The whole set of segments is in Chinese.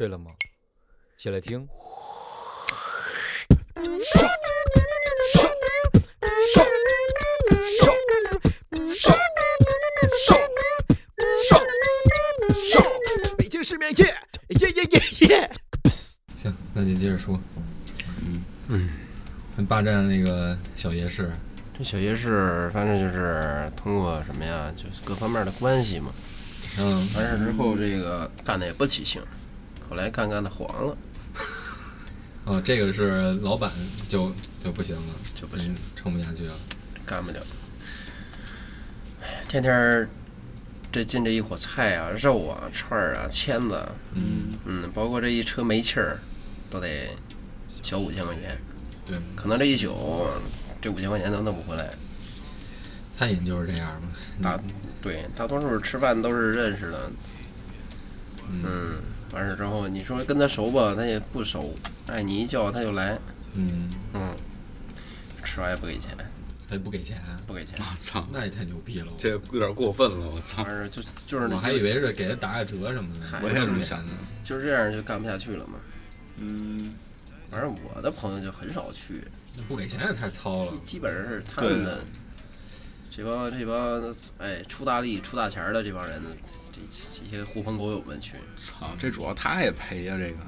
睡了吗？起来听。北京市面耶耶耶耶耶！行，那就接着说。嗯嗯，霸占那个小夜市，这小夜市，反正就是通过什么呀，就是各方面的关系嘛。嗯，完事之后，这个干的也不起劲，后来干干的黄了，哦，这个是老板就就不行了，就不行嗯，撑不下去了。干不了。哎天天儿这进这一伙菜啊、肉啊、串儿啊、签子啊，嗯，嗯，包括这一车煤气儿，都得小五千块钱，对，可能这一宿这五千块钱都弄不回来。餐饮就是这样嘛。大对，大多数吃饭都是认识的，嗯嗯，完事之后你说跟他熟吧，他也不熟，哎，你一叫他就来，嗯，嗯，吃完也不给钱，他不给钱，不给钱，我操，那也太牛逼了。这有点过分了，我操！完事就就是我还以为是给他打个折什么的，嗨我也这么是想的。就是这样就干不下去了嘛。嗯，反正我的朋友就很少去，那不给钱也太糙了基。基本上是他们的这帮这帮哎出大力出大钱的这帮人，这这这些狐朋狗友们去，操，这主要他也赔呀，这个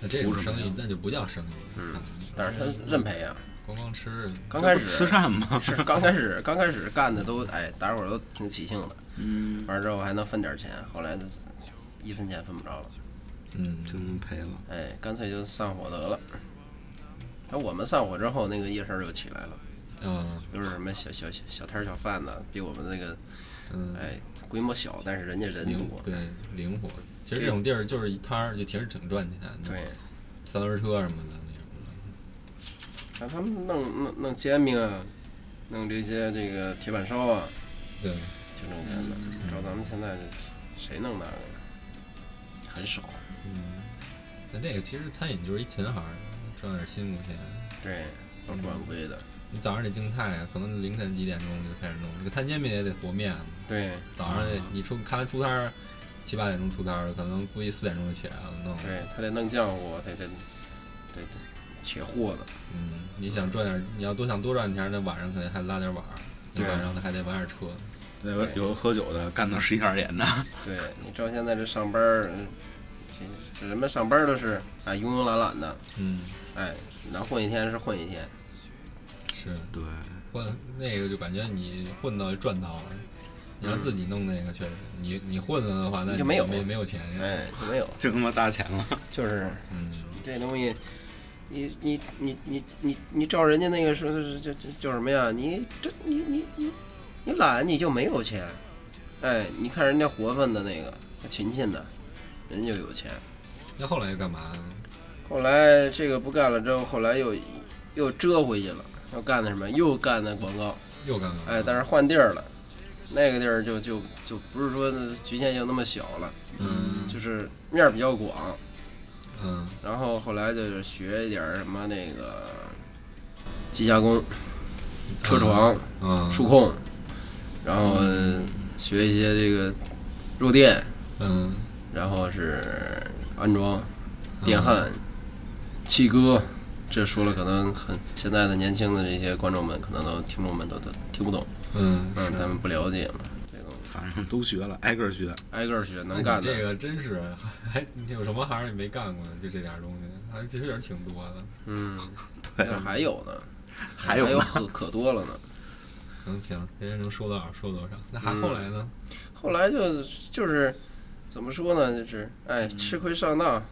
那这种不是生意那就不叫生意，嗯但是他认赔啊。光光吃，刚开始慈善嘛？是刚开始刚开始干的都哎，大伙儿都挺起兴的，嗯，完了之后还能分点钱，后来就一分钱分不着了，嗯，真赔了。哎，干脆就散伙得了。那我们散伙之后，那个夜市就起来了，嗯，都是什么小小小小摊小贩子，比我们那个嗯，哎规模小，但是人家人多，灵对灵活。其实这种地儿就是一摊儿，就其实挺赚钱的。对，三轮车什么的那种看他们弄弄弄煎饼啊，弄这些这个铁板烧啊，对，挺挣钱的。照咱们现在这谁弄那个呀？很少。嗯。但这个其实餐饮就是一琴行儿，赚点辛苦钱。对，都是管规的。你早上得静态啊，可能凌晨几点钟就开始弄。这个摊煎饼也得和面，对早上得你出看他出摊儿，七八点钟出摊儿，可能估计四点钟就起来了弄。对，他得弄浆糊，他得得得切货的。嗯，你想赚点，你要多想多赚点钱，那晚上肯定还拉点碗儿，你对晚上还得晚点车。对有喝酒的干到十一二点的，对你照现在这上班儿，嗯这这人们上班儿都是哎慵慵懒懒的，嗯，哎，能混一天是混一天。是对，混那个就感觉你混到赚到了。你要自己弄那个，确实，你你混了的话，那就没有没没有钱。哎，没有，就他妈搭钱了。就是嗯，这东西，你你你你你你照人家那个说是这这叫什么呀？你这你你你你懒你就没有钱，哎，你看人家活分的那个勤勤的，人就有钱。那后来干嘛？后来这个不干了之后，后来又又折回去了，又干的什么？又干的广告，又干嘛？哎，但是换地儿了，那个地儿就就就不是说局限性那么小了，嗯就是面儿比较广。嗯然后后来就是学一点什么那个机加工、车床、嗯数控，然后学一些这个弱电，嗯然后是安装、电焊、气割。这说了，可能很现在的年轻的这些观众们，可能都听众们都都听不懂，嗯，嗯，他们不了解嘛，这个反正都学了，挨个儿学。挨个儿学，能干的，这个真是，还有什么行儿你没干过呢？就这点儿东西，还其实也是挺多的。嗯，对还有呢，还有呢还有可可多了呢。能行，人家能说多少说多少。那还嗯后来呢？后来就就是怎么说呢？就是哎，吃亏上当，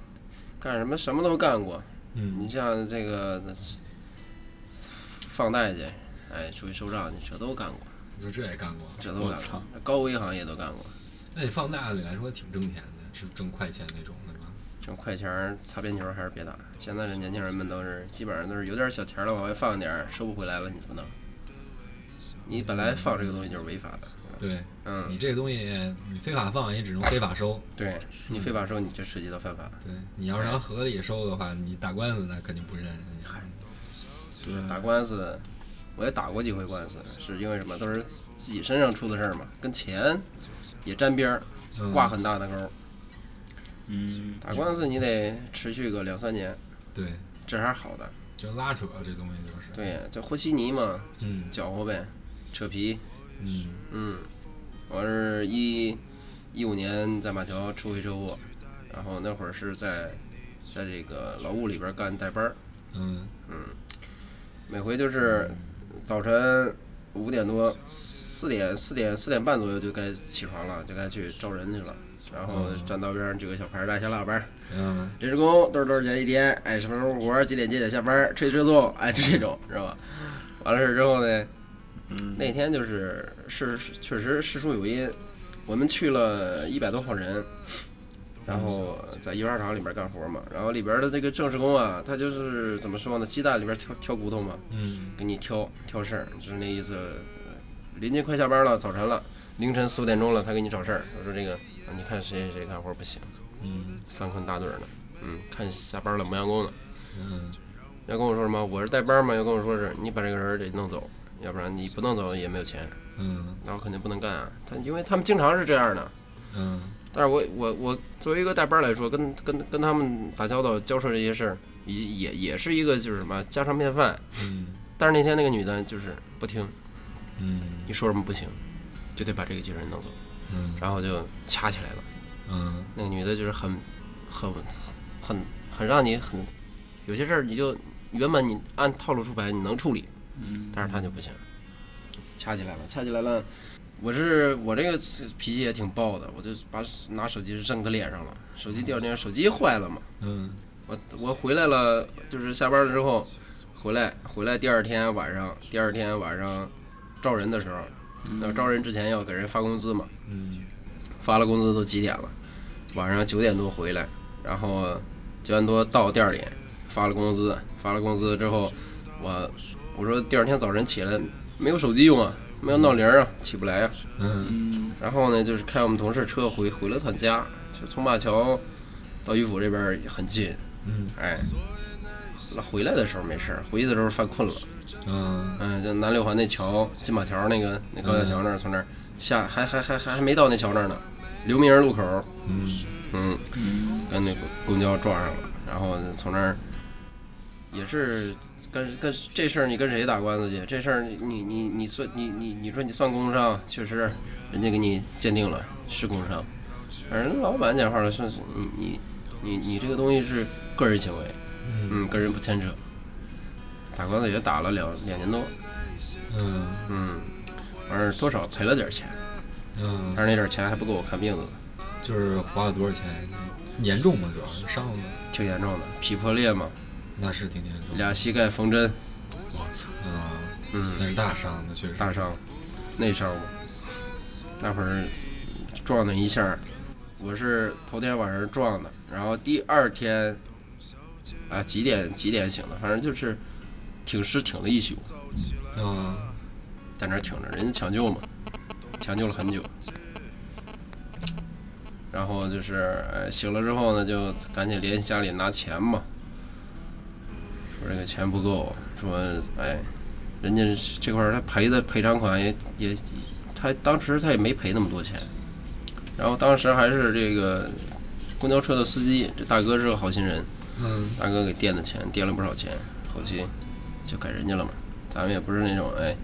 干什么什么都干过。你嗯像这个放贷去，哎，出去收账去，这都干过，你说这也干过。这都干过。高危行业都干过，那你放贷按理来说挺挣钱的，是挣快钱那种的吧？挣快钱儿擦边球还是别打。现在这年轻人们都是基本上都是有点小钱了往外放点，收不回来了你怎么弄？你本来放这个东西就是违法的，对嗯，你这个东西，你非法放也只能非法收。对你非法收你就涉及到犯法。对你要是要合理收的话，你打官司那肯定不认。对，打官司，我也打过几回官司，是因为什么？都是自己身上出的事儿嘛，跟钱也沾边儿，嗯挂很大的钩儿。嗯，打官司你得持续个两三年，对，这还是好的。就拉扯这东西就是，对呀，就和稀泥嘛，嗯搅和呗，扯皮。嗯。嗯，我是一一五年在马桥出回车祸，然后那会儿是在在这个劳务里边干代班儿，嗯。嗯。每回就是早晨五点多四点四点四点半左右就该起床了，就该去招人去了。然后站道边上举个小牌儿，大小喇叭儿，嗯。临时工多少多少钱一天，哎，什么时候活儿，几点几点下班儿，吹吹送，哎，就这种，知道吧？完了事儿之后呢，嗯那天就是是是确实事出有因，我们去了一百多号人，然后在印刷厂里边干活嘛，然后里边的这个正式工啊，他就是怎么说呢，鸡蛋里边挑挑骨头嘛，嗯给你挑挑事儿，就是那意思。呃临近快下班了，早晨了，凌晨四五点钟了，他给你找事儿，我说这个，啊你看谁谁谁干活不行，嗯犯困打盹儿呢，嗯，看下班了磨洋工呢。嗯要跟我说什么？我是带班嘛，要跟我说是你把这个人得弄走，要不然你不弄走也没有钱，嗯。那我肯定不能干啊。他因为他们经常是这样的，嗯。但是我我我作为一个带班来说，跟跟跟他们打交道交涉这些事儿，也也也是一个就是什么家常便饭。嗯。但是那天那个女的就是不听，嗯。你说什么不行，就得把这个机器人弄走，嗯。然后就掐起来了。嗯。那个女的就是很很很很让你很有些事儿你就原本你按套路出牌你能处理，嗯，但是他就不行，掐起来了，掐起来了。我是我这个脾气也挺暴的，我就把拿手机扔他脸上了。手机第二天手机坏了嘛，嗯我我回来了，就是下班了之后回来回来第二天晚上，第二天晚上招人的时候，那招人之前要给人发工资嘛，嗯发了工资都几点了？晚上九点多回来，然后九点多到店里，发了工资，发了工资之后，我我说第二天早晨起来没有手机用啊，没有闹铃啊，起不来啊。嗯。嗯然后呢，就是开我们同事车回回了趟家，就从马桥到玉府这边也很近，嗯。哎，那回来的时候没事儿，回去的时候犯困了，嗯。嗯，就南六环那桥金马桥那个那高架桥那儿，从那儿下还还还还还没到那桥那儿呢，刘明儿路口，嗯嗯，嗯跟那个公交撞上了，然后从那儿也是跟跟这事儿你跟谁打官司去？这事儿你你你你算你你你说你算工伤，确实人家给你鉴定了是工伤，反正老板讲话了，说是你你你你这个东西是个人行为，嗯嗯，个人不牵扯。打官司也打了两两年多，嗯嗯，反正多少赔了点钱，嗯，但是那点儿钱还不够我看病的，就是花了多少钱？严重吗？主要是伤了，挺严重的，脾破裂嘛，那是挺严重。俩膝盖缝针，啊，嗯，那是大伤，那确实。大伤，内伤嘛。那会儿撞那一下，我是头天晚上撞的，然后第二天啊几点几点醒的，反正就是挺尸挺了一宿，嗯在那儿挺着，人家抢救嘛，抢救了很久。然后就是呃醒了之后呢，就赶紧联系家里拿钱嘛，说这个钱不够，说哎，人家这块儿他赔的赔偿款也也，他当时他也没赔那么多钱，然后当时还是这个公交车的司机，这大哥是个好心人，嗯大哥给垫的钱，垫了不少钱，后期就给人家了嘛。咱们也不是那种哎，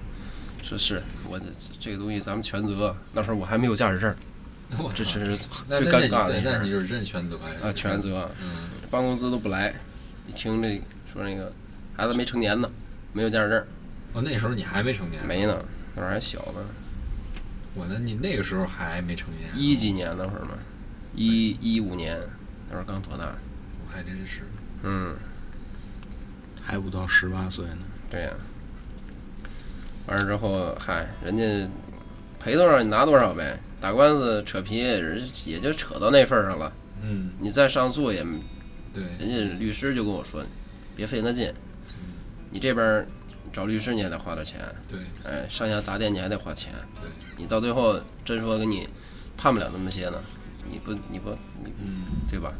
说是我的这个东西咱们全责。那时候我还没有驾驶证，我操这是最尴尬的一事那你就是真全责呀？啊，全责。嗯办公司都不来，一听这说那个孩子没成年呢，没有驾驶证，哦，那时候你还没成年。没呢，那会儿还小呢，我那你那个时候还没成年。一几年那会儿嘛，一一五年那会儿刚多大？我还真是。嗯，还不到十八岁呢。对呀、完了之后，嗨，人家赔多少你拿多少呗，打官司扯皮，人也就扯到那份儿上了。嗯，你再上诉也，对。人家律师就跟我说，别费那劲，你这边找律师你还得花点钱，对哎，上下打点你还得花钱，对，你到最后真说给你判不了那么些呢，你不你不你嗯对吧？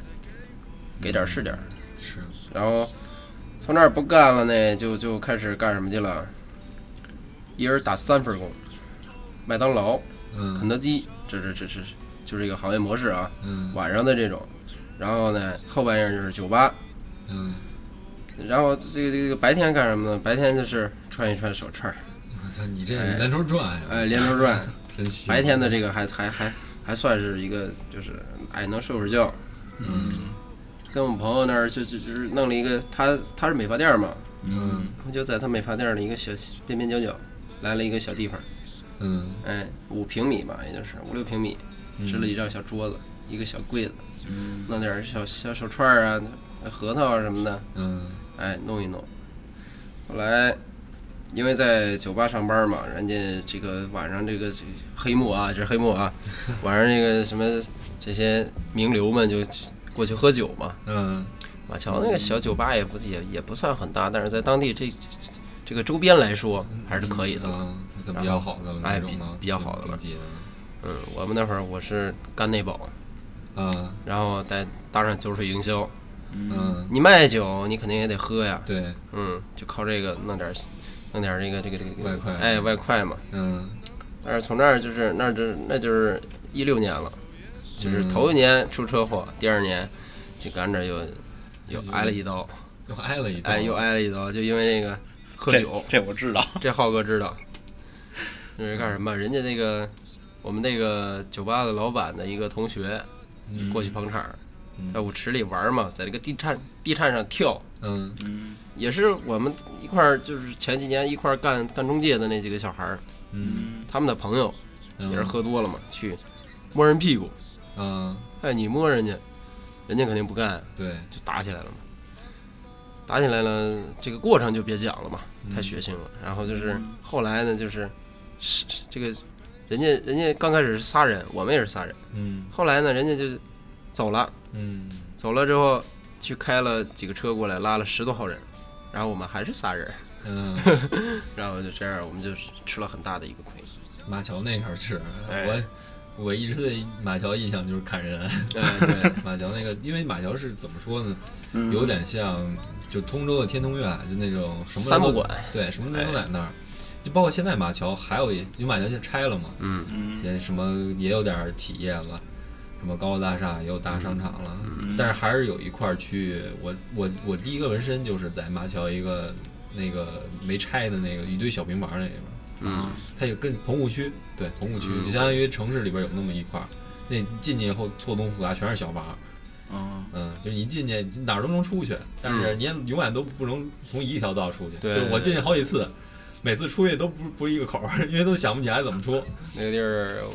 给点是点，是。然后从那儿不干了呢，就就开始干什么去了？一人打三份工，麦当劳、肯嗯德基，这这这这就是一个行业模式啊。嗯晚上的这种，然后呢后半夜就是酒吧，嗯，然后这个这个白天干什么呢？白天就是串一串手串儿，我操，你这哎连轴转呀，哎，连轴转。真行。白天的这个还还还还算是一个，就是哎能睡会儿觉。嗯跟我们朋友那儿就就就是弄了一个，他他是美发店嘛，嗯我就在他美发店的一个小边边角角来了一个小地方，嗯哎，五平米吧，也就是五六平米，嗯，支了一张小桌子，一个小柜子，嗯弄点儿小小手串儿啊、核桃啊什么的，嗯哎，弄一弄。后来，因为在酒吧上班嘛，人家这个晚上这个黑幕啊，这是黑幕啊，晚上这个什么这些名流们就过去喝酒嘛。嗯马桥那个小酒吧也不也也不算很大，但是在当地这这这个周边来说还是可以的。比较好的了，哎比比较好的了嗯，我们那会儿我是干内保，嗯然后再搭上酒水营销，嗯，你卖酒你肯定也得喝呀，对，嗯，就靠这个弄点弄点这个这个这个外快。哎外快嘛。嗯。但是从那儿就是那儿就那就是一六年了，就是嗯头一年出车祸，第二年紧赶着又又挨了一刀，又挨了一刀，哎又挨了一刀，就因为那个喝酒，这我知道。这浩哥知道，这是干什么？人家那个我们那个酒吧的老板的一个同学嗯。过去捧场，嗯在舞池里玩嘛，在这个地颤地颤上跳，嗯。嗯也是我们一块儿就是前几年一块儿干干中介的那几个小孩儿，嗯，他们的朋友嗯。也是喝多了嘛，去摸人屁股，嗯，哎，你摸人家，人家肯定不干，对，就打起来了嘛。打起来了，这个过程就别讲了嘛，太嗯血腥了。然后就是后来呢，就是是是这个人家人家刚开始是仨人，我们也是仨人。嗯。后来呢，人家就走了，嗯。走了之后去开了几个车过来，拉了十多号人，然后我们还是仨人，嗯，然后就这样，我们就吃了很大的一个亏。马桥那块儿是哎。我。我一直对马桥印象就是砍人，对，对，马桥那个，因为马桥是怎么说呢，嗯。有点像就通州的天通苑，就那种什么都三不管，对，什么都在那儿。就包括现在马桥还有一，因为马桥现在拆了嘛，嗯。嗯。也什么也有点儿企业了，什么高楼大厦也有大商场了，嗯。但是还是有一块儿区域，我我我第一个纹身就是在马桥一个那个没拆的那个一堆小平房那里边，嗯。它有跟棚户区，对棚户区嗯就相当于城市里边有那么一块儿，那进去以后错综复杂，全是小房，嗯嗯，就是你进去哪儿都能出去，但是你也永远都不能从一条道出去。对。就我进去好几次，每次出去都不不是一个口，因为都想不起来怎么出。那个地儿，我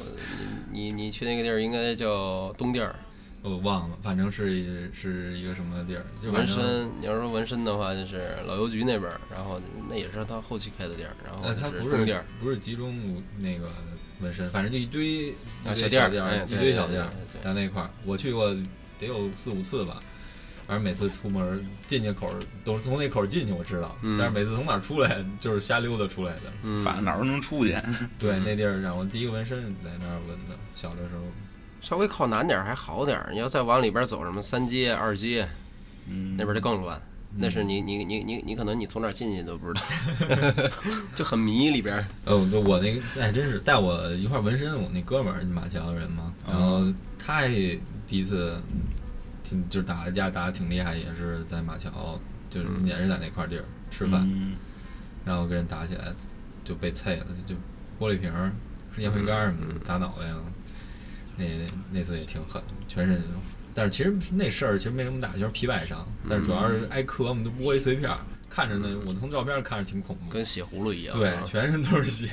你你你去那个地儿应该叫东店儿。我忘了，反正是一是一个什么地儿，就纹。身，你要说纹身的话，就是老邮局那边儿，然后那也是他后期开的店儿，然后呃，它不是东店儿不是集中那个纹身，反正就一堆小店儿一堆小店儿在那块儿，我去过得有四五次吧。反正每次出门进去口儿都是从那口儿进去，我知道，嗯但是每次从哪儿出来就是瞎溜达出来的。嗯，反正哪儿都能出去。对，那地儿让我第一个纹身在那儿纹的，小的时候。稍微靠南点儿还好点儿，你要再往里边儿走，什么三街、二街嗯，那边儿就更乱。那是你你你你你可能你从哪儿进去都不知道，就很迷里边儿。哦，就我那个哎，真是带我一块儿纹身，我那哥们儿马桥人嘛，然后他也第一次挺就是打的架打的挺厉害，也是在马桥，就是也是在那块地儿吃饭，嗯。然后跟人打起来就被啐了，就就玻璃瓶儿、烟灰缸什么的打脑袋了，那那次也挺狠，全身。但是其实那事儿其实没什么大，就是皮外伤，但是主要是挨磕嘛，都玻璃碎片儿，看着呢我从照片儿看着挺恐怖。跟血葫芦一样。对，啊全身都是血。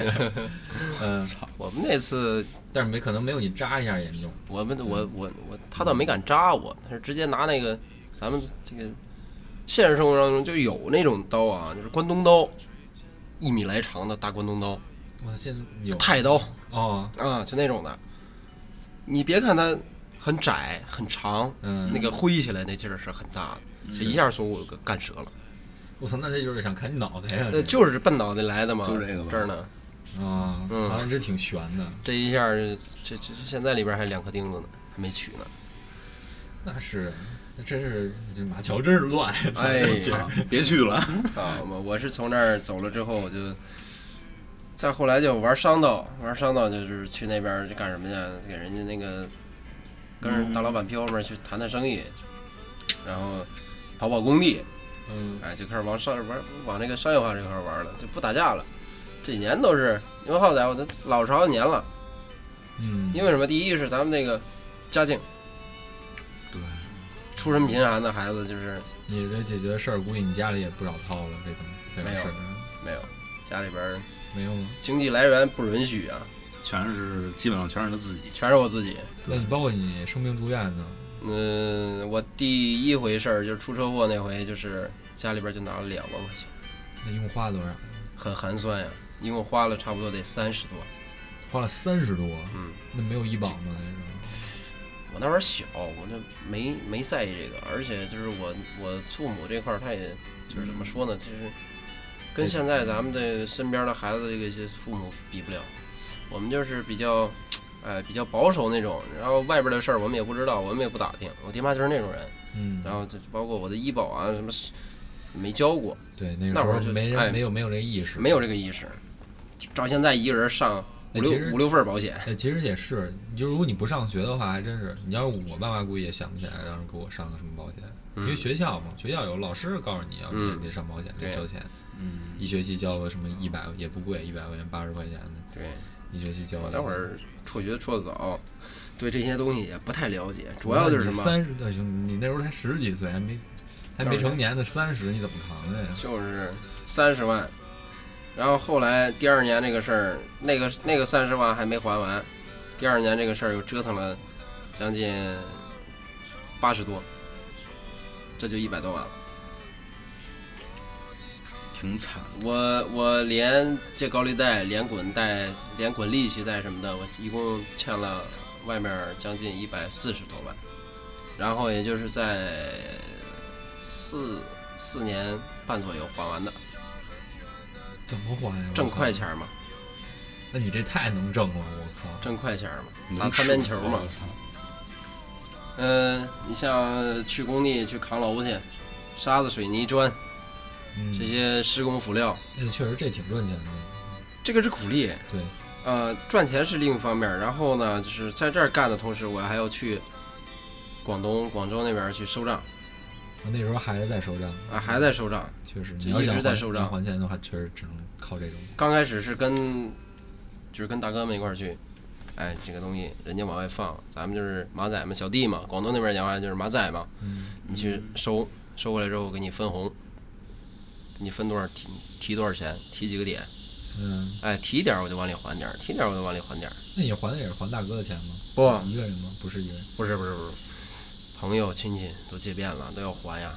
嗯，操我们那次，但是没可能没有你扎一下严重。我们我我我，他倒没敢扎我，他是直接拿那个咱们这个现实生活当中就有那种刀啊，就是关东刀，一米来长的大关东刀，我现在有太刀哦，啊，就那种的。你别看它很窄很长，嗯，那个挥起来那劲儿是很大的，这一下从我给干折了。我操，那这就是想砍你脑袋呀！呃，就是奔脑袋来的嘛，就这个吧这儿呢，啊，嗯操，这挺悬的。这一下这这这现在里边还两颗钉子呢，还没取呢。那是，那真是这马桥真是乱。哎这劲儿啊别去了。啊，我我是从那儿走了之后，我就再后来就玩商道，玩商道就是去那边儿就干什么去？给人家那个跟着大老板屁股后面去谈谈生意，然后跑跑工地，嗯，哎，就开始往上玩往这个商业化这块儿玩了，就不打架了。这几年都是，因为好歹我都老实好几年了。嗯，因为什么？第一是咱们这个家境，对，出身贫寒的孩子就是你这解决事儿，估计你家里也不少掏了，这东这个没有事儿没有家里边没有吗？经济来源不允许啊，全是基本上全是他自己。全是我自己。那你包括你生病住院呢？嗯，我第一回事儿就是出车祸那回，就是家里边就拿了两万块钱，那一共花了多少？很寒酸呀，一共花了差不多得三十多。花了三十多，嗯，那没有医保吗？那时我那会儿小，我就没没在意这个，而且就是我我父母这块儿，他也就是怎么说呢，就是跟现在咱们这身边的孩子这个些父母比不了，我们就是比较，哎，比较保守那种，然后外边的事儿我们也不知道，我们也不打听，我爹妈就是那种人，嗯，然后就包括我的医保啊什么没交过，对，那个时候没哎人没有没有这个意识，没有这个意识，照现在一个人上五六五六份儿保险，哎，其实也是，你就如果你不上学的话，还真是，你要是我爸妈估计也想不起来当时给我上个什么保险，因为嗯学校嘛，学校有老师告诉你要嗯得得上保险，得交钱，嗯，一学期交个什么一百也不贵，一百块钱八十块钱的，对。一学期交我的。那会儿辍学辍的早，对这些东西也不太了解，主要就是什么，三十，兄弟，你那时候才十几岁，还没还没成年呢，三十你怎么扛的呀？就是三十万。然后后来第二年这个事儿，那个那个三十万还没还完，第二年这个事儿又折腾了将近八十多，这就一百多万了。挺惨。我我连借高利贷、连滚贷、连滚利息贷什么的，我一共欠了外面将近一百四十多万，然后也就是在四四年半左右还完的，怎么还呀？挣快钱儿嘛，那你这太能挣了，我靠！挣快钱嘛，能打擦边球嘛我。操！嗯、你像去工地去扛楼去，沙子、水泥、砖嗯，这些施工辅料，那确实这挺赚钱的。这个是苦力。对，呃，赚钱是另一方面，然后呢，就是在这儿干的同时，我还要去广东、广州那边去收账。我那时候还是在收账，啊，还在收账。确实，就一直在收账。还钱的话，确实只能靠这种。刚开始是跟就是跟大哥们一块儿去，哎，这个东西人家往外放，咱们就是马仔嘛，小弟嘛，广东那边讲话就是马仔嘛，嗯，你去收，收回来之后给你分红，你分多少提提多少钱，提几个点，嗯，哎，提点儿我就往里还点儿，提点儿我就往里还点儿。那你还的也是还大哥的钱吗？不，一个人吗？不是一个人。不是不是不是，朋友亲戚都借遍了，都要还呀。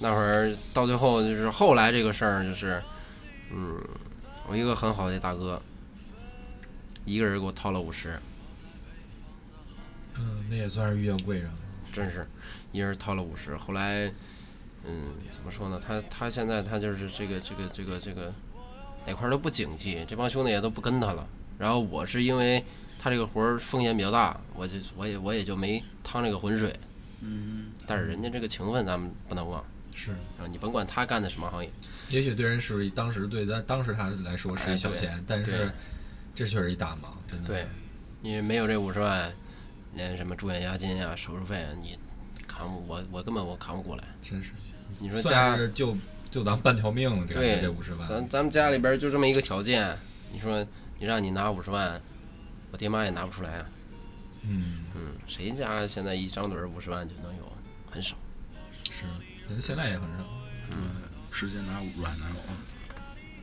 那会儿到最后就是后来这个事儿就是，嗯，我一个很好的大哥，一个人给我掏了五十，嗯，那也算是遇见贵人了。真是一人掏了五十。后来，嗯，怎么说呢？他他现在他就是这个这个这个这个哪块儿都不景气，这帮兄弟也都不跟他了。然后我是因为他这个活儿风险比较大，我就我也我也就没趟这个浑水。嗯，但是人家这个情分咱们不能忘是，啊！你甭管他干的什么行业，也许对人是当时对他当时他来说是一小钱，但是这确实一大忙，真的。对，你没有这五十万，连什么住院押金啊、手术费啊，你扛不我我根本我扛不过来。真是。你说算家是就就咱半条命了，这对这五十万。咱咱们家里边就这么一个条件，你说你让你拿五十万，我爹妈也拿不出来啊。嗯，嗯，谁家现在一张嘴五十万就能有？很少。是，人现在也很少。嗯时间拿五十万拿有啊。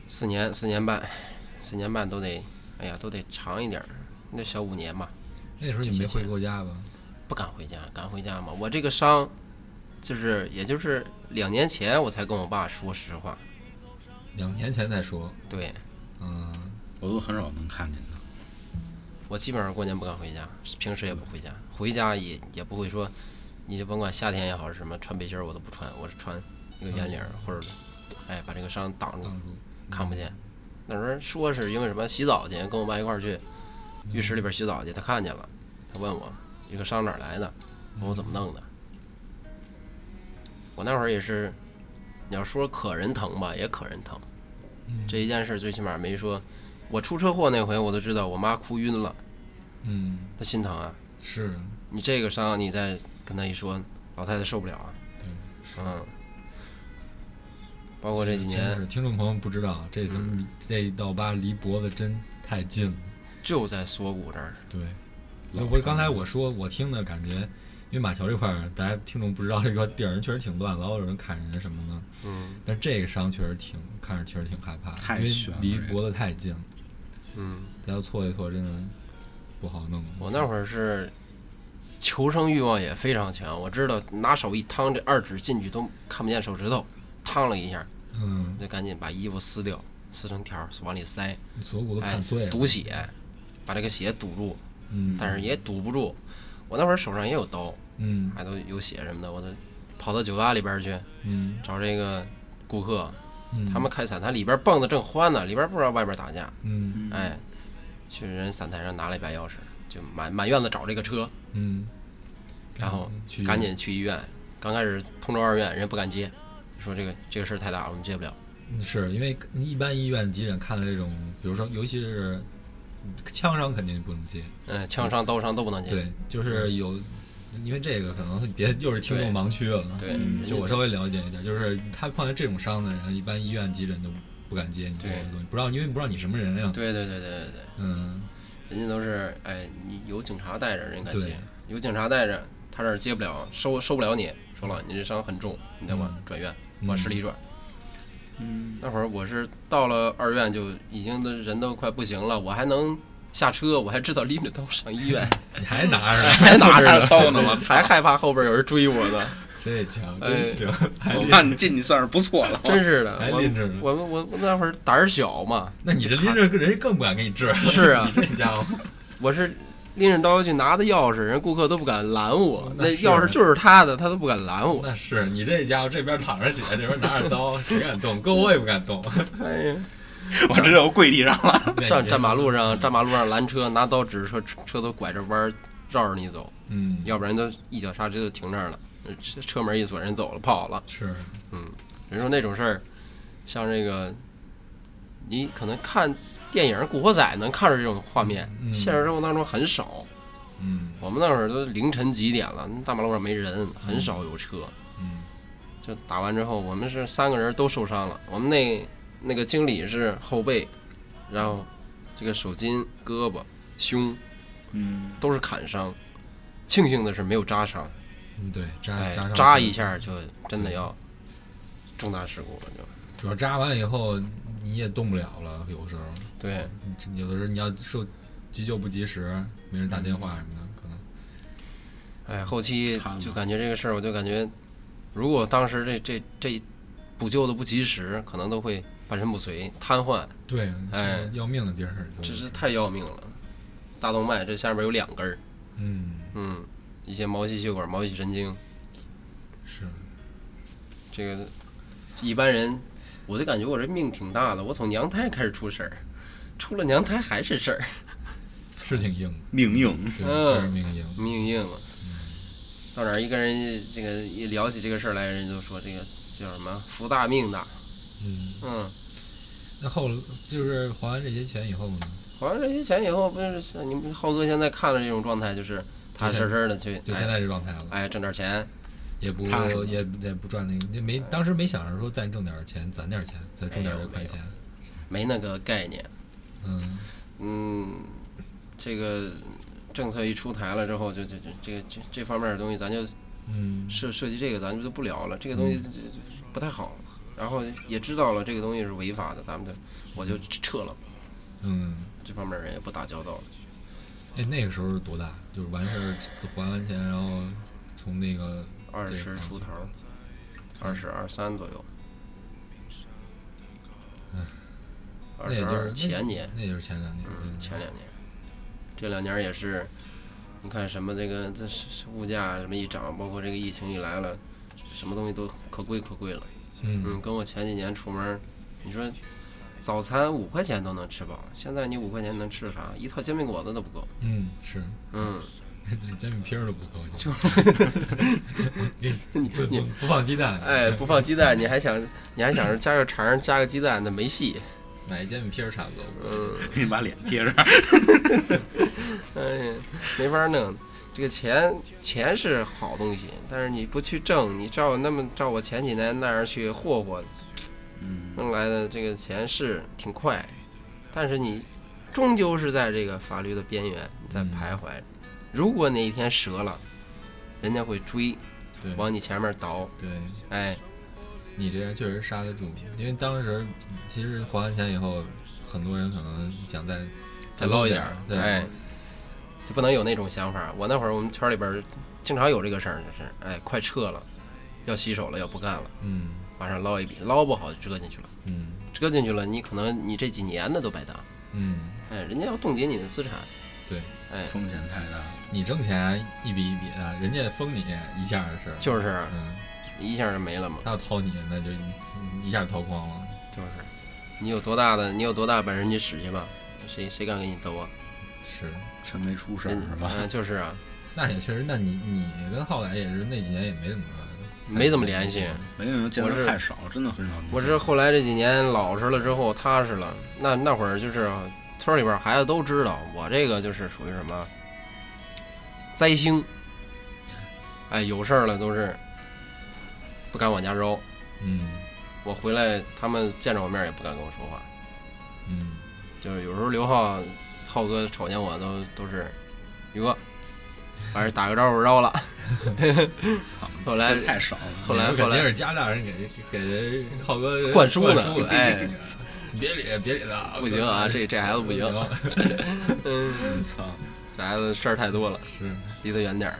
四年四年半，四年半都得，哎呀，都得长一点儿，那小五年吧。那时候你没回过家吧？不敢回家，敢回家吗？我这个伤，就是也就是两年前我才跟我爸说实话。两年前再说，对嗯，我都很少能看见他。我基本上过年不敢回家，平时也不回家，回家也也不会说，你就甭管夏天也好是什么，穿背心儿我都不穿，我是穿一个圆领儿或者，哎，把这个伤挡住挡，住。看不见。那时候说是因为什么洗澡去，跟我爸一块儿去浴室里边洗澡去，他看见了，他问我这个伤哪儿来的，问我怎么弄的。我那会儿也是，你要说可人疼吧，也可人疼。嗯这一件事最起码没说，我出车祸那回我都知道，我妈哭晕了，嗯，她心疼啊。是，你这个伤，你再跟她一说，老太太受不了啊。对，嗯。包括这几年是听众朋友不知道，这他妈这一道疤离脖子真太近了。就在锁骨这儿，对，老我刚才我说我听的感觉，因为马桥这块儿，大家听众不知道这个地儿人确实挺乱，老有人砍人什么的。嗯。但这个伤确实挺看着确实挺害怕的，太因为悬了这个。离脖子太近。了，嗯，大家错一错真的不好弄。我那会儿是求生欲望也非常强，我知道拿手一趟，这二指进去都看不见手指头，烫了一下，嗯，就赶紧把衣服撕掉，撕成条儿往里塞，锁骨都砍碎了，堵血，把这个血堵住，嗯，但是也堵不住。我那会儿手上也有刀，嗯还都有血什么的，我都跑到酒吧里边去嗯找这个顾客，嗯，他们开散台里边蹦的正欢呢，里边不知道外边打架，嗯哎，去人散台上拿了一把钥匙，就满满院子找这个车，嗯，然后去赶紧去医院。刚开始通州二院人家不敢接，说这个这个事儿太大了，我们接不了。是因为一般医院急诊看的这种，比如说尤其是枪伤肯定不能接，嗯，枪伤、刀伤都不能接。对，就是有，因为这个可能别就是听众盲区了。对，就我稍微了解一点，就是他碰见这种伤的人，一般医院急诊都不敢接你这个东西，不知道因为不知道你什么人呀。对对对对对对，嗯，人家都是哎，你有警察带着人敢接，有警察带着他这儿接不了，收收不了你，说了你这伤很重，你得往转院，往市里转。那会儿我是到了二院就已经都人都快不行了，我还能下车，我还知道拎着刀上医院，你还拿着呢，还拿着刀呢 我操还害怕后边有人追我呢，这强，哎真行，我拎看你进去算是不错了。真是的，还我拎着呢。我我我那会儿胆儿小嘛，那你这拎着，人家更不敢给你治。是啊你这家伙，我是拎着刀去拿的钥匙，人顾客都不敢拦我，那那钥匙就是他的，他都不敢拦我。那是你这家伙这边躺着血，这边拿着刀，谁敢动？搁我也不敢动。哎呀，我直接我跪地上了。站站马路上，站马路上拦车，拿刀指着车，车车都拐着弯儿绕着你走，嗯，要不然都一脚刹车就停那儿了，车车门一锁，人走了，跑了。是，嗯人说那种事儿，像这个，你可能看电影《古惑仔》能看着这种画面，嗯现实生活当中很少。嗯我们那会儿都凌晨几点了，大马路上没人，很少有车。嗯就打完之后，我们是三个人都受伤了。我们那那个经理是后背，然后这个手筋、胳膊、胸嗯，都是砍伤，庆幸的是没有扎伤。嗯，对，扎哎扎，上扎一下就真的要重大事故了，就主要扎完以后你也动不了了，有时候。对。有的时候你要受急救不及时，没人打电话什么的，可能。哎，后期就感觉这个事儿，我就感觉，如果当时这这这补救的不及时，可能都会半身不遂、瘫痪，对，哎。要命的地儿，这是太要命了。大动脉这下边有两根儿，嗯。嗯，一些毛细血管、毛细神经，是，这个一般人，我就感觉我这命挺大的。我从娘胎开始出事儿，出了娘胎还是事儿，是挺硬的，命硬。对，嗯确实命硬。命硬了。到哪儿一跟人这个一聊起这个事儿来，人就说这个叫什么福大命大，嗯，嗯。那后就是还完这些钱以后呢，还完这些钱以后，不是像你们浩哥现在看的这种状态，就是踏踏实实的去，就现在这状态了，哎，哎挣点钱，也不也也不赚那个，也没当时没想着说再挣点钱，攒点钱，再挣点这块钱，没那个概念。嗯嗯，这个政策一出台了之后，就就就这个这这方面的东西，咱就嗯涉涉及这个，咱就不聊了。这个东西这这不太好。然后也知道了这个东西是违法的，咱们就我就撤了。嗯，这方面人也不打交道了。哎，那个时候是多大？就是完事儿还完钱，然后从那个二十出头，二十二三左右。二十二那也就是前年，那就是前两年，嗯，前两年，这两年也是，你看什么这个这物价什么一涨，包括这个疫情一来了，什么东西都可贵可贵了。嗯嗯，跟我前几年出门，你说早餐五块钱都能吃饱，现在你五块钱能吃啥？一套煎饼果子都不够。嗯是，嗯，煎饼皮儿都不够，就 你不不不放鸡蛋，哎，不放鸡蛋，你还想你还想着加个肠儿加个鸡蛋，那没戏。买一煎饼皮儿差不多。嗯，给你把脸贴上。哎呀，没法弄。这个钱钱是好东西，但是你不去挣，你照那么照我前几年那样去霍霍，嗯弄来的这个钱是挺快，但是你终究是在这个法律的边缘在嗯徘徊。如果哪一天折了，人家会追，对。往你前面倒。对，哎，你这样确实刹得住，因为当时其实还完钱以后，很多人可能想再再捞一点对，哎，就不能有那种想法。我那会儿我们圈里边经常有这个事儿，就是哎，快撤了，要洗手了，要不干了，嗯。马上捞一笔，捞不好就折进去了，嗯。折进去了，你可能你这几年的都白搭。嗯，哎，人家要冻结你的资产，对哎，风险太大了。你挣钱一笔一笔的，人家封你一下的事儿，就是嗯，一下就没了嘛，他要掏你，那就一下掏光了。就是你有多大的，你有多大本事你使去吧，谁谁敢给你兜啊？是，趁没出事儿是吧？嗯，就是啊，那也确实，那你你跟浩仔也是那几年也没怎么没怎么联系。没人见我是的太少，真的很少。我是后来这几年老实了之后踏实了，那那会儿就是村里边孩子都知道我这个就是属于什么灾星，哎，有事儿了都是不敢往家招，嗯我回来他们见着我面也不敢跟我说话，嗯，就是有时候刘浩浩哥瞅见我都都是宇哥，反正打个招呼绕了，操，后来这太少了。后来后来是家大人给给浩哥灌输了哎，别理别理他，不行啊，这这孩子不行，嗯，操，这孩子事儿太多了，是离他远点儿。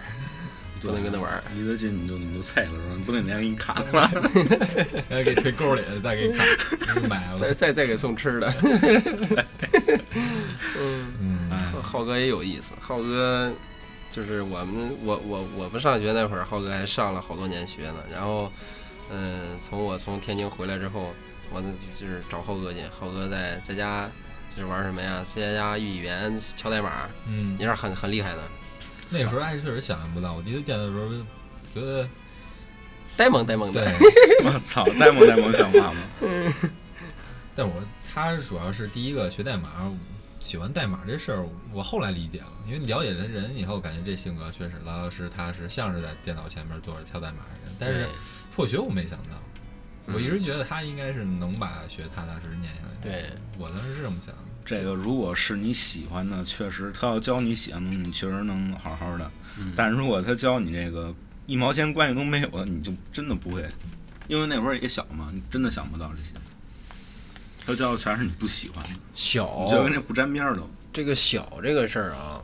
不能跟他玩儿离得近你就你就菜了是吧？你不能连给你砍了。要给推沟里，再给你买再了。再再给送吃的。嗯，浩哥也有意思，浩哥就是我们我我我们上学那会儿，浩哥还上了好多年学呢。然后，嗯，从我从天津回来之后，我呢就是找浩哥去，浩哥在在家就是玩什么呀？C 加加、语言、敲代码，嗯也，是很很厉害的，那个时候还确实想象不到，我第一次见的时候觉得呆萌呆萌对的。，我操，呆萌呆萌像话吗？但我他主要是第一个学代码，喜欢代码这事儿，我后来理解了，因为了解了人以后，感觉这性格确实老老实踏实，像是在电脑前面坐着敲代码的人。但是辍学我没想到，我一直嗯觉得他应该是能把学踏踏实实念下来。对，我当时是这么想的。这个如果是你喜欢的，确实他要教你喜欢的东西，你确实能好好的。嗯但如果他教你这个一毛钱关系都没有的，你就真的不会，因为那会儿也小嘛，你真的想不到这些。他教的全是你不喜欢的，小你就跟这不沾边儿都。这个小这个事儿啊，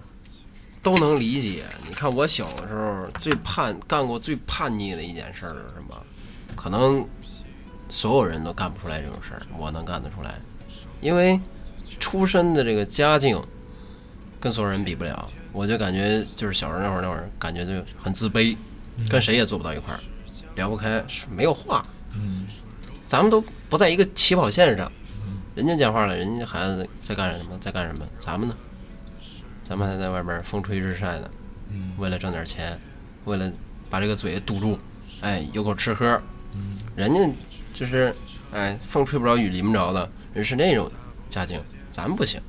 都能理解。你看我小的时候最叛干过最叛逆的一件事儿是什么？可能所有人都干不出来这种事儿，我能干得出来，因为出身的这个家境跟所有人比不了。我就感觉就是小时候那会儿那会儿感觉就很自卑，跟谁也坐不到一块儿，聊不开，没有话。嗯咱们都不在一个起跑线上，人家讲话了，人家孩子在干什么，在干什么，咱们呢？咱们还在外边风吹日晒的，嗯为了挣点钱，为了把这个嘴堵住，哎，有口吃喝。嗯人家就是，哎，风吹不着，雨淋不着的，人是那种家境，咱们不行，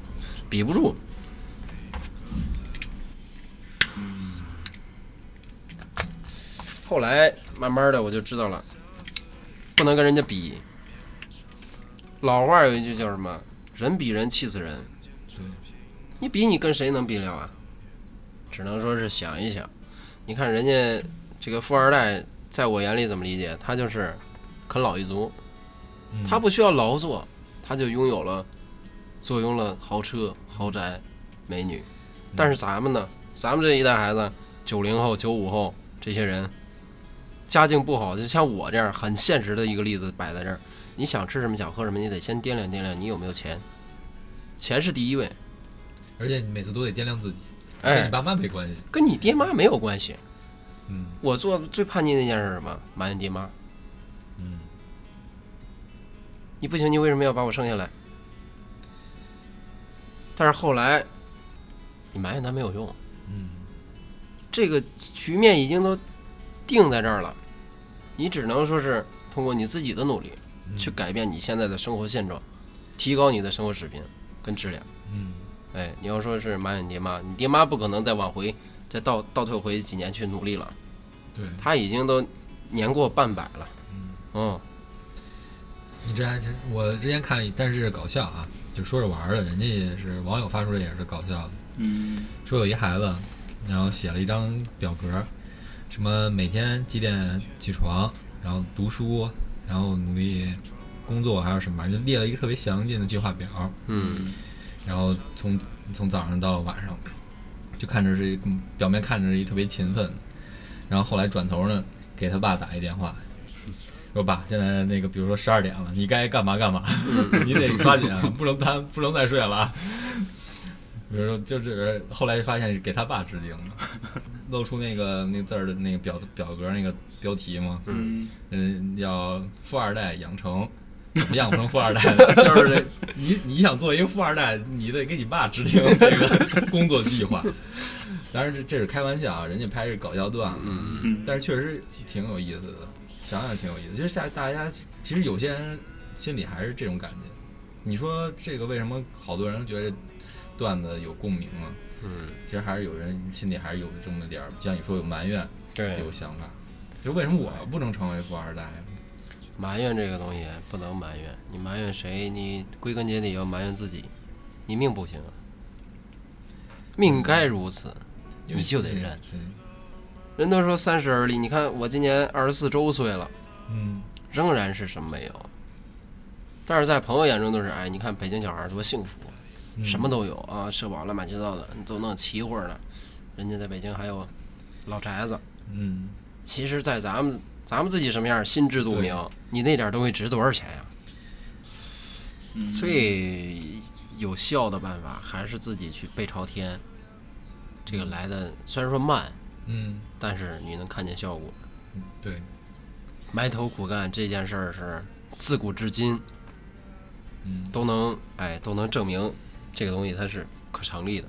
比不住。后来慢慢的我就知道了，不能跟人家比。老话有一句叫什么？人比人气死人。对，你比你跟谁能比了啊？只能说是想一想。你看人家这个富二代，在我眼里怎么理解？他就是啃老一族，嗯他不需要劳作，他就拥有了，坐拥了豪车、豪宅、美女。但是咱们呢？咱们这一代孩子，九零后、九五后这些人，家境不好，就像我这样很现实的一个例子摆在这儿。你想吃什么，想喝什么，你得先掂量掂量你有没有钱，钱是第一位。而且你每次都得掂量自己，跟哎你，爸妈没关系。跟你爹妈没有关系。嗯我做的最叛逆的一件事是什么？埋怨爹妈。你不行，你为什么要把我生下来？但是后来，你埋怨他没有用，嗯这个局面已经都定在这儿了，你只能说是通过你自己的努力嗯去改变你现在的生活现状，提高你的生活水平跟质量。嗯哎，你要说是埋怨爹妈，你爹妈不可能再往回再倒倒退回几年去努力了，对，他已经都年过半百了。嗯你这还真，我之前看，但是搞笑啊，就说着玩儿的，人家也是网友发出来也是搞笑的，嗯。说有一孩子，然后写了一张表格，什么每天几点起床，然后读书，然后努力工作，还有什么，就列了一个特别详尽的计划表，嗯。然后从从早上到晚上，就看着是一表面看着是一特别勤奋，然后后来转头呢给他爸打一电话，说爸，现在那个比如说十二点了，你该干嘛干嘛，你得抓紧啊，不能单不能再睡了啊。比如说就是后来发现是给他爸制定的，露出那个那字儿的那个表表格那个标题嘛，嗯嗯，要富二代养成，怎么养成富二代呢？就是这你你想做一个富二代，你得给你爸制定这个工作计划。当然这这是开玩笑啊，人家拍是搞笑段嗯，但是确实挺有意思的，想想挺有意思。就是下大家其实有些人心里还是这种感觉。你说这个为什么好多人觉得段子有共鸣啊？嗯，其实还是有人心里还是有这么点儿，像你说有埋怨，对，有想法。就为什么我不能成为富二代？埋怨这个东西不能埋怨，你埋怨谁？你归根结底要埋怨自己，你命不行啊，命该如此。你就得认对，人都说三十而立，你看我今年二十四周岁了，嗯，仍然是什么没有。但是在朋友眼中都是，哎，你看北京小孩多幸福，嗯什么都有啊，社保乱七八糟的，你都能齐活的。人家在北京还有老宅子，嗯，其实，在咱们咱们自己什么样，心知肚明。你那点东西值多少钱呀、嗯最有效的办法还是自己去背朝天。这个来的虽然说慢，嗯但是你能看见效果。嗯，对，埋头苦干这件事儿是自古至今嗯，都能哎都能证明这个东西它是可成立的。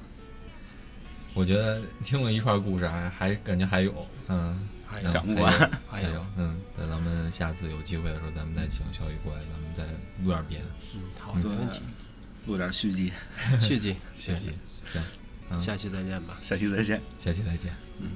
我觉得听了一串故事还还感觉还有，嗯，还有想不完还有还有，嗯，等咱们下次有机会的时候，咱们再请小雨过来，咱们再录点别的，嗯，好，嗯没问题。录点续集，续集，续集，行，嗯下期再见吧。下期再见。下期再见。嗯。